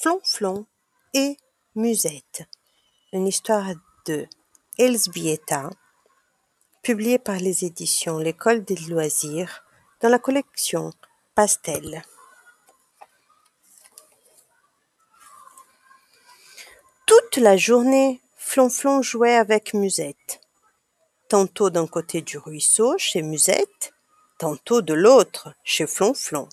Flonflon et Musette, une histoire de Elsbieta, publiée par les éditions L'École des loisirs dans la collection Pastel. Toute la journée, Flonflon jouait avec Musette, tantôt d'un côté du ruisseau chez Musette, tantôt de l'autre chez Flonflon.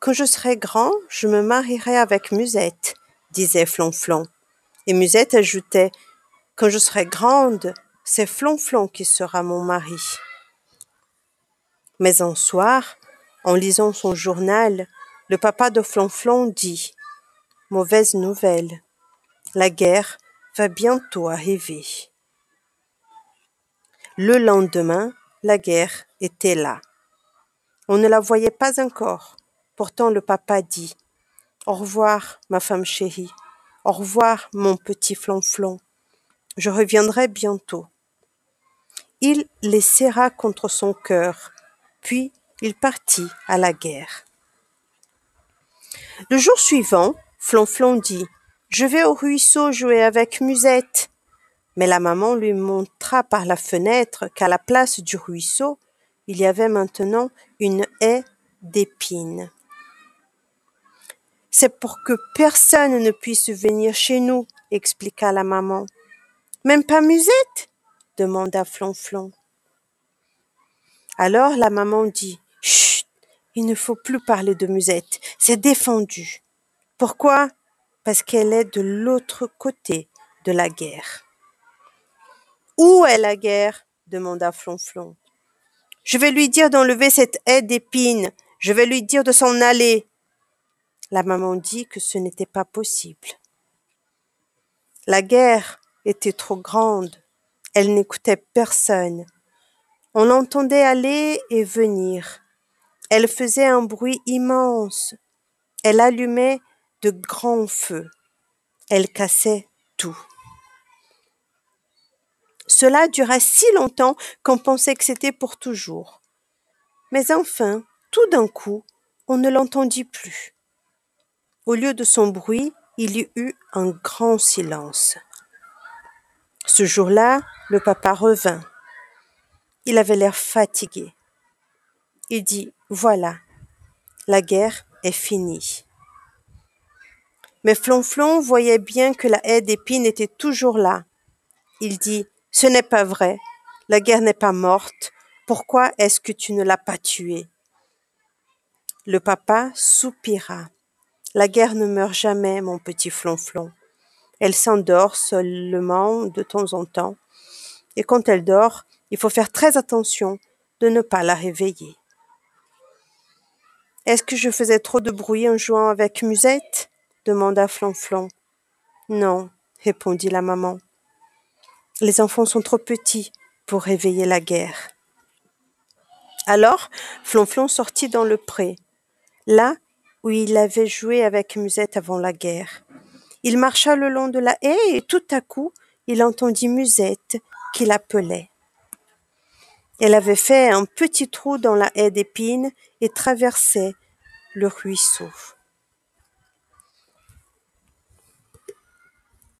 Quand je serai grand, je me marierai avec Musette, disait Flonflon. Et Musette ajoutait, quand je serai grande, c'est Flonflon qui sera mon mari. Mais un soir, en lisant son journal, le papa de Flonflon dit Mauvaise nouvelle. La guerre va bientôt arriver. Le lendemain, la guerre était là. On ne la voyait pas encore, Pourtant le papa dit Au revoir, ma femme chérie. Au revoir, mon petit flonflon. Je reviendrai bientôt. Il les serra contre son cœur, puis il partit à la guerre. Le jour suivant, Flonflon dit Je vais au ruisseau jouer avec Musette. Mais la maman lui montra par la fenêtre qu'à la place du ruisseau, il y avait maintenant une haie d'épines. C'est pour que personne ne puisse venir chez nous, expliqua la maman. Même pas Musette? demanda Flonflon. Alors la maman dit Chut, il ne faut plus parler de Musette, c'est défendu. Pourquoi? Parce qu'elle est de l'autre côté de la guerre. Où est la guerre? demanda Flonflon. Je vais lui dire d'enlever cette haie d'épines, je vais lui dire de s'en aller, la maman dit que ce n'était pas possible. La guerre était trop grande. Elle n'écoutait personne. On l'entendait aller et venir. Elle faisait un bruit immense. Elle allumait de grands feux. Elle cassait tout. Cela dura si longtemps qu'on pensait que c'était pour toujours. Mais enfin, tout d'un coup, on ne l'entendit plus. Au lieu de son bruit, il y eut un grand silence. Ce jour-là, le papa revint. Il avait l'air fatigué. Il dit Voilà, la guerre est finie. Mais Flonflon voyait bien que la haie d'épines était toujours là. Il dit Ce n'est pas vrai, la guerre n'est pas morte. Pourquoi est-ce que tu ne l'as pas tuée? Le papa soupira. La guerre ne meurt jamais, mon petit flonflon. Elle s'endort seulement de temps en temps. Et quand elle dort, il faut faire très attention de ne pas la réveiller. Est-ce que je faisais trop de bruit en jouant avec Musette? demanda Flonflon. Non, répondit la maman. Les enfants sont trop petits pour réveiller la guerre. Alors, Flonflon sortit dans le pré. Là, où il avait joué avec Musette avant la guerre. Il marcha le long de la haie et tout à coup, il entendit Musette qui l'appelait. Elle avait fait un petit trou dans la haie d'épines et traversait le ruisseau.